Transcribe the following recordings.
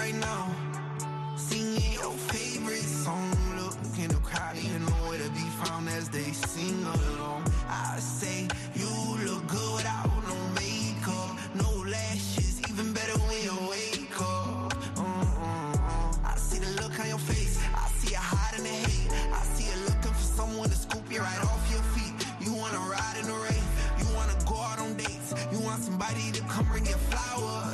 right now, singing your favorite song. Look in the crowd, you to be found as they sing along. I say you look good without no makeup, no lashes, even better when you wake up. Uh-uh-uh. I see the look on your face, I see you hiding the hate. I see you looking for someone to scoop you right off your feet. You wanna ride in the rain, you wanna go out on dates, you want somebody to come bring you flowers,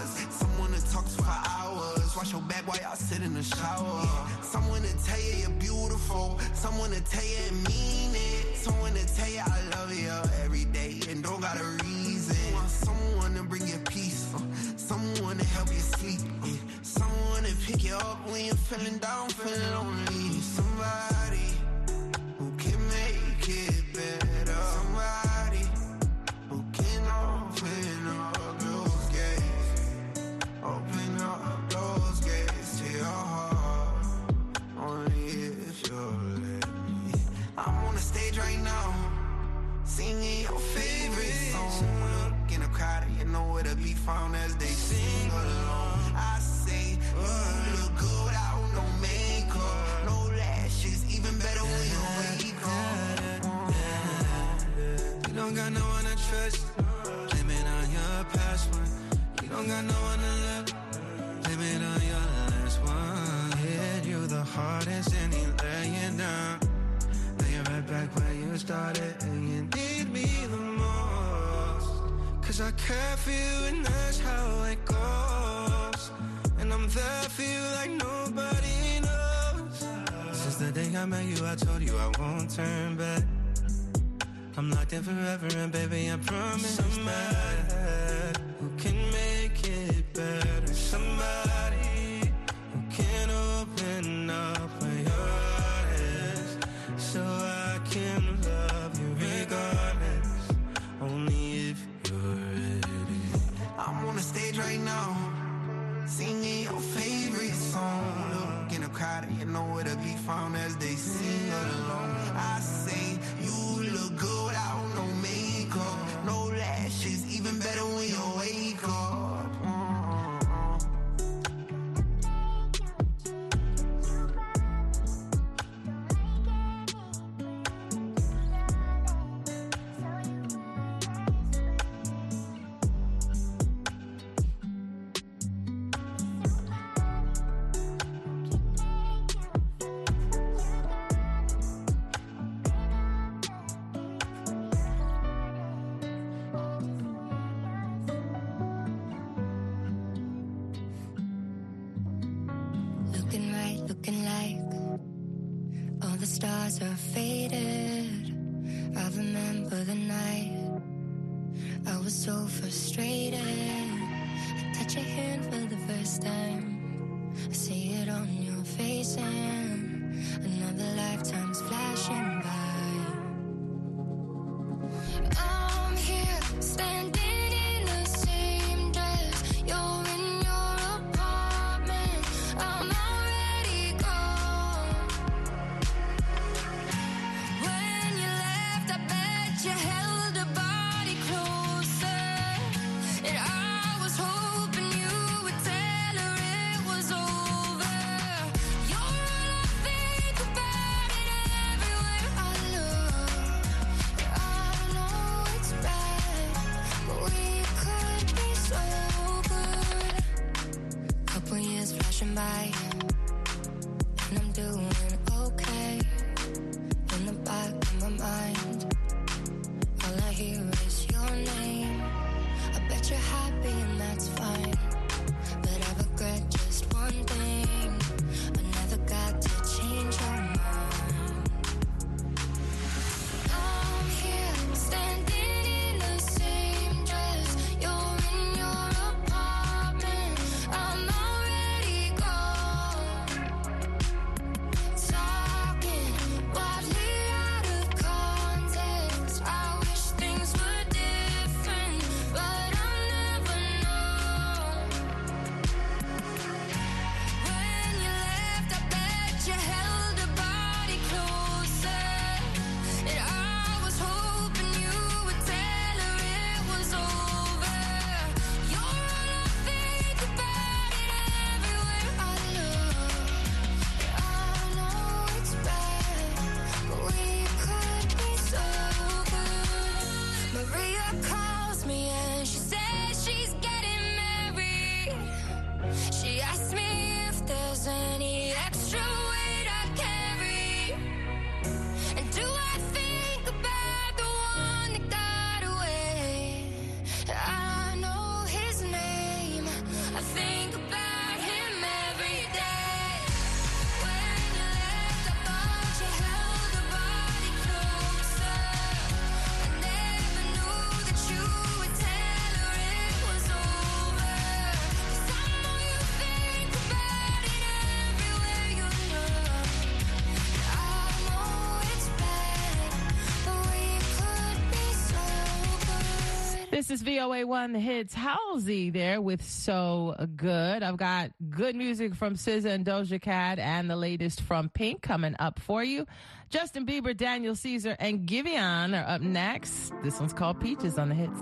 Wash your back while y'all sit in the shower. Someone to tell you you're beautiful, someone to tell you and mean it, someone to tell you I love you every day and don't got a reason. Someone to bring you peace, uh, someone to help you sleep, someone to pick you up when you're feeling down, feeling lonely. Where to be found as I met you, I told you I won't turn back. I'm locked in forever, and baby, I promise somebody who you know where to be found as they sing This is VOA1 The Hits. Halsey there with So Good. I've got good music from SZA and Doja Cat and the latest from Pink coming up for you. Justin Bieber, Daniel Caesar, and Giveon are up next. This one's called Peaches on The Hits.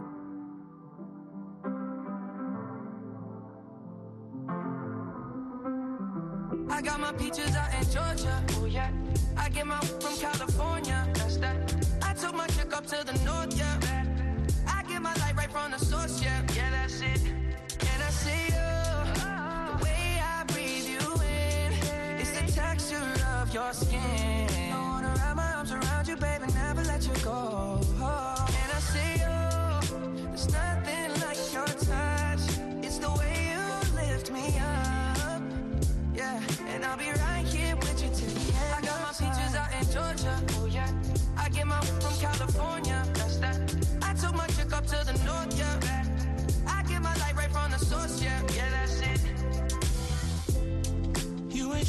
I got my peaches out in Georgia. Oh yeah. I get my from California. That's that. I took my chick up to the north, yeah. Source, yeah. Yeah, that's it. And I see you. The way I breathe you in. It's the texture of your skin. I wanna wrap my arms around you, baby, never let you go. And I see you. There's nothing like your touch. It's the way you lift me up. Yeah, and I'll be right here with you till the end. I got my out in Georgia. Oh yeah. I get my from California. That's that. I took my chick up to the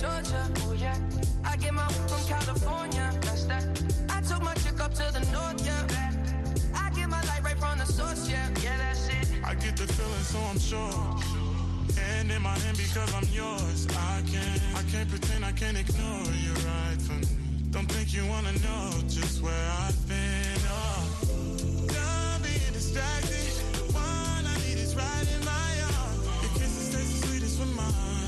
Georgia. Oh yeah. I get my from California. That's that. I took my chick up to the north. Yeah. I get my light right from the source. Yeah, yeah, that's it. I get the feeling, so I'm sure. Hand in my hand because I'm yours. I can't, I can't pretend, I can't ignore you right from me. Don't think you wanna know just where I've been. Oh, done being distracted. The one I need is right in my arms. Your kisses taste the sweetest with mine,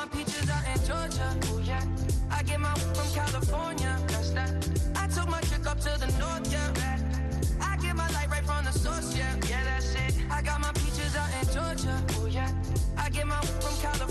Georgia, oh yeah. I get my from California,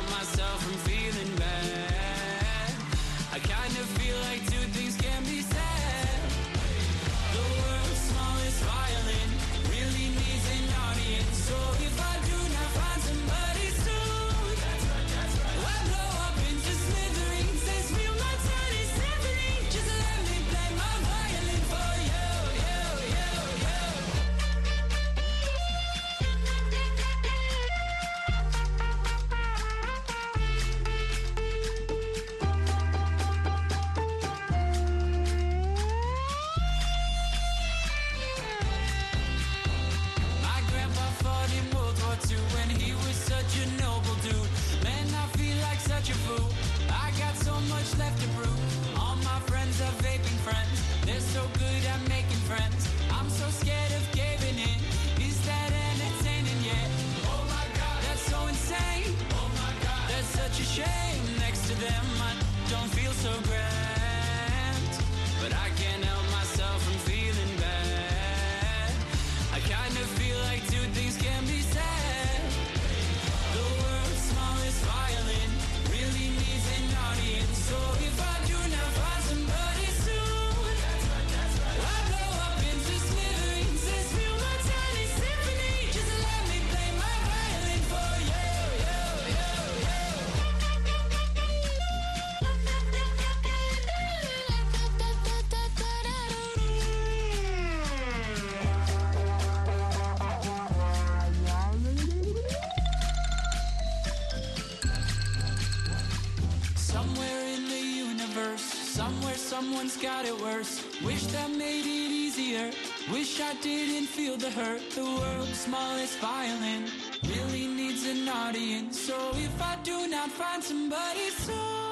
someone's got it worse. Wish that made it easier. Wish I didn't feel the hurt. The world's smallest violin really needs an audience. So if I do not find somebody soon,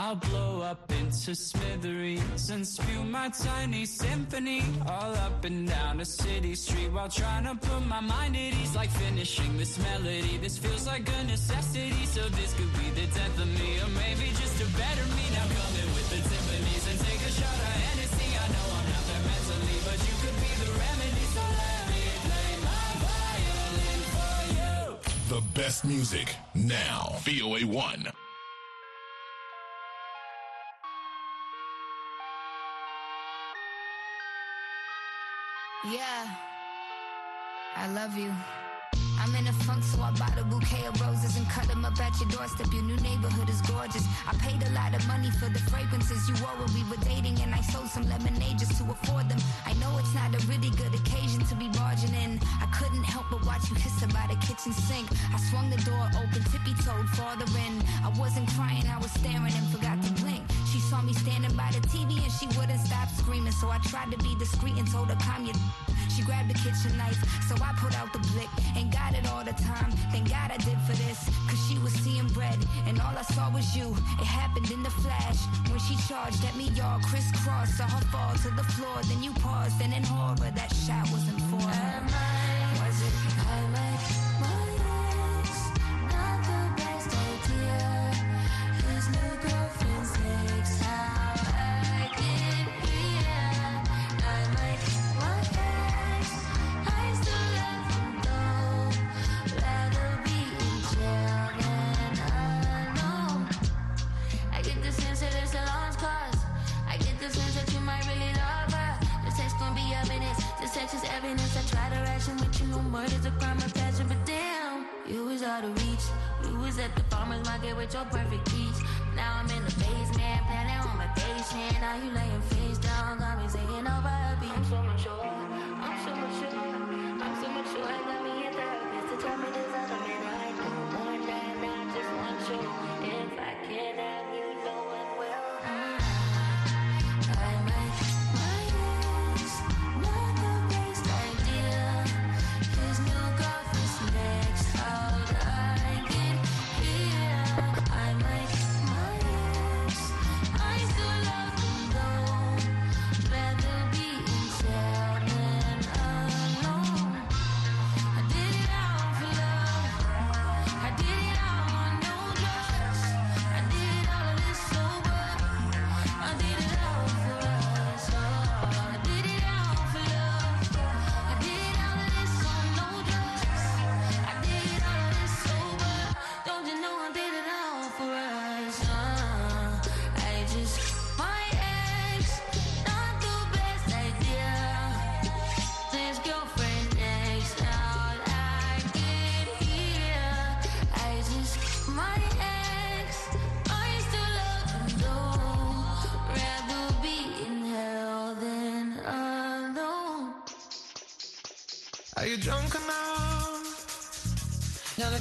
I'll blow up into smithereens and spew my tiny symphony all up and down a city street while trying to put my mind at ease. Like finishing this melody, this feels like a necessity. So this could be the death of me, or maybe just a better me. Now come in with the Tiffany's and take a shot of Hennessy. I know I'm not there mentally, but you could be the remedy. So let me play my violin for you. The best music now. VOA 1. Yeah, I love you. I'm in a funk, so I bought a bouquet of roses and cut them up at your doorstep. Your new neighborhood is gorgeous. I paid a lot of money for the fragrances you wore when we were dating, and I sold some lemonade just to afford them. I know it's not a really good occasion to be barging in. I couldn't help but watch you her by the kitchen sink. I swung the door open, tippy toed farther in. I wasn't crying, I was staring and forgot to blink. She saw me standing by the TV and she wouldn't stop screaming, so I tried to be discreet and told her, calm your. She grabbed the kitchen knife, so I put out the blick and got it all the time. Thank God I did for this, cause she was seeing red, and all I saw was you. It happened in the flash when she charged at me, y'all crisscross. Saw her fall to the floor, then you paused, and in horror, that shot wasn't for her. With your perfect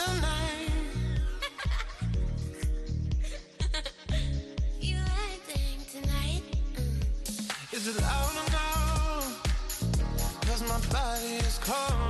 Is it loud or no? Cause my body is calling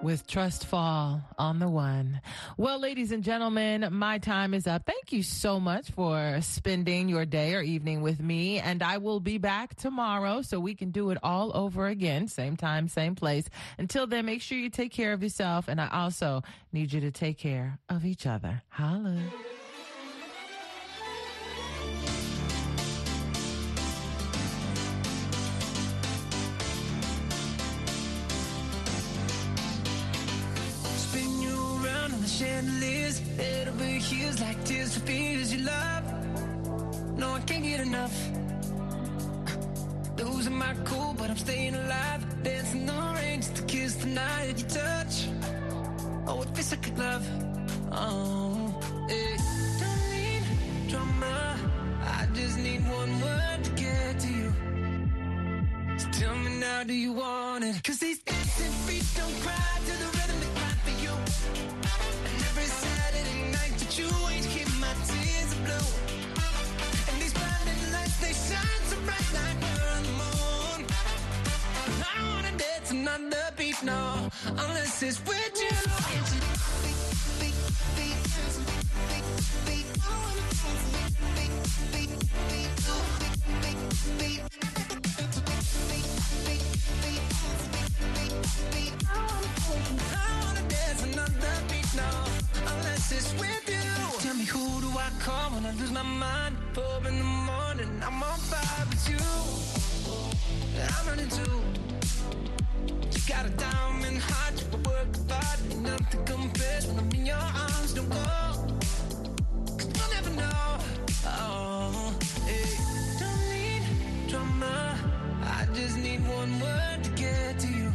With Trust Fall on the one. Well, ladies and gentlemen, my time is up. Thank you so much for spending your day or evening with me. And I will be back tomorrow so we can do it all over again. Same time, same place. Until then, make sure you take care of yourself. And I also need you to take care of each other. Holla. Losing my cool, but I'm staying alive. Dancing the rain just to kiss the night that you touch. Oh, it feels like a glove. Oh, hey. Don't need drama. I just need one word to get to you. So tell me now, do you want it? Cause these dancing feet don't cry to the rhythm they cry for you. And every Saturday night that you ain't keep my tears are blue. And these blinding lights, they shine so bright like no, unless it's with you. Tell me who do I call when I lose my mind? Four in the morning, I'm on fire with you. I'm running too. You got a diamond heart, you work ain't nothing compares when I'm in your arms. Don't go, cause you'll never know. Oh, hey. Don't need drama, I just need one word to get to you.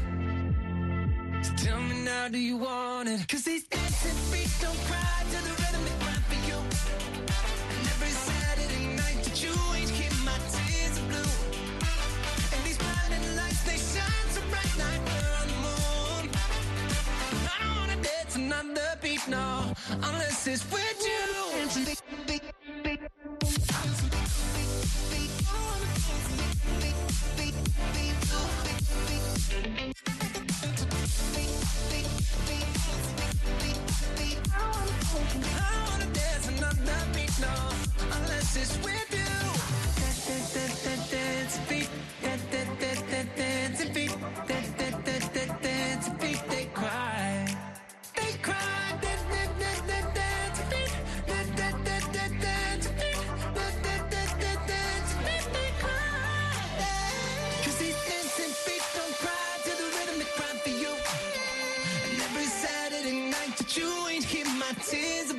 So tell me now, do you want it? Cause these dancing feet don't cry to the rhythm they cry for you. Unless it's with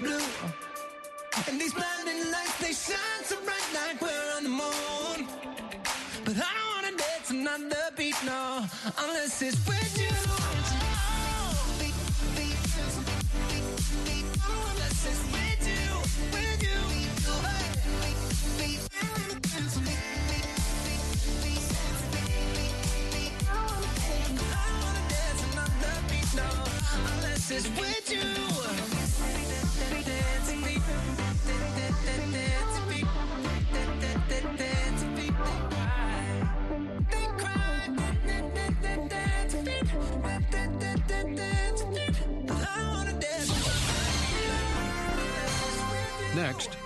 blue. And these blinding lights, they shine so bright like we're on the moon. But I don't wanna dance another beat, no, unless it's with you. Unless it's with you, with you. I wanna dance another beat, no, unless it's with you.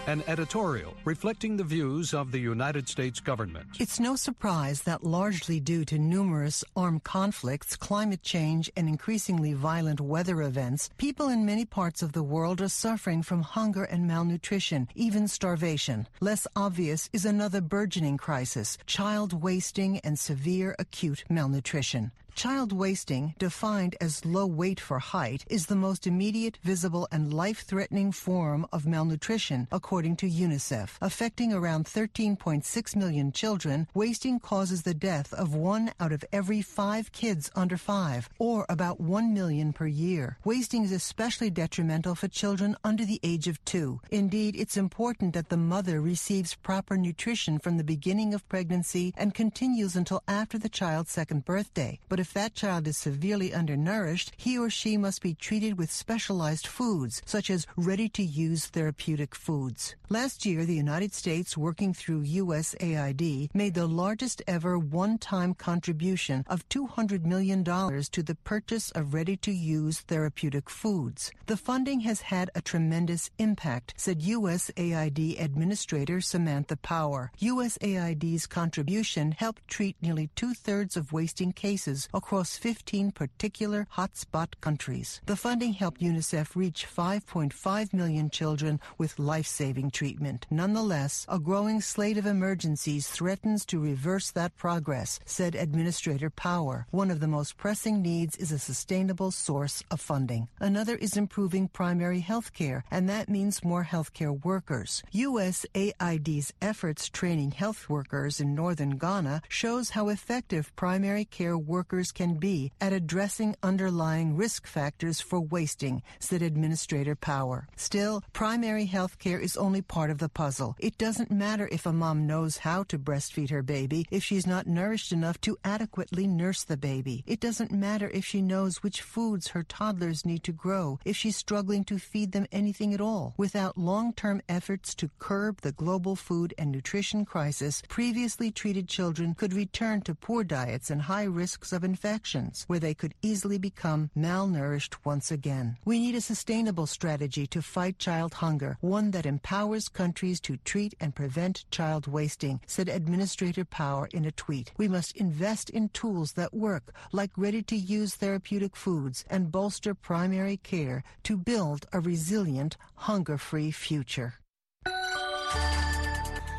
An editorial reflecting the views of the United States government. It's no surprise that largely due to numerous armed conflicts, climate change, and increasingly violent weather events, people in many parts of the world are suffering from hunger and malnutrition, even starvation. Less obvious is another burgeoning crisis, child wasting and severe acute malnutrition. Child wasting, defined as low weight for height, is the most immediate, visible, and life-threatening form of malnutrition, according to UNICEF. Affecting around 13.6 million children, wasting causes the death of one out of every five kids under five, or about 1 million per year. Wasting is especially detrimental for children under the age of two. Indeed, it's important that the mother receives proper nutrition from the beginning of pregnancy and continues until after the child's second birthday. But if if that child is severely undernourished, he or she must be treated with specialized foods, such as ready-to-use therapeutic foods. Last year, the United States, working through USAID, made the largest ever one-time contribution of $200 million to the purchase of ready-to-use therapeutic foods. The funding has had a tremendous impact, said USAID Administrator Samantha Power. USAID's contribution helped treat nearly two-thirds of wasting cases across 15 particular hotspot countries. The funding helped UNICEF reach 5.5 million children with life-saving treatment. Nonetheless, a growing slate of emergencies threatens to reverse that progress, said Administrator Power. One of the most pressing needs is a sustainable source of funding. Another is improving primary health care, and that means more healthcare workers. USAID's efforts training health workers in northern Ghana shows how effective primary care workers can be at addressing underlying risk factors for wasting, said Administrator Power. Still, primary health care is only part of the puzzle. It doesn't matter if a mom knows how to breastfeed her baby if she's not nourished enough to adequately nurse the baby. It doesn't matter if she knows which foods her toddlers need to grow, if she's struggling to feed them anything at all. Without long-term efforts to curb the global food and nutrition crisis, previously treated children could return to poor diets and high risks of infections, where they could easily become malnourished once again. We need a sustainable strategy to fight child hunger, one that empowers countries to treat and prevent child wasting, said Administrator Power in a tweet. We must invest in tools that work, like ready-to-use therapeutic foods, and bolster primary care to build a resilient, hunger-free future.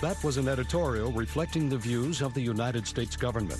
That was an editorial reflecting the views of the United States government.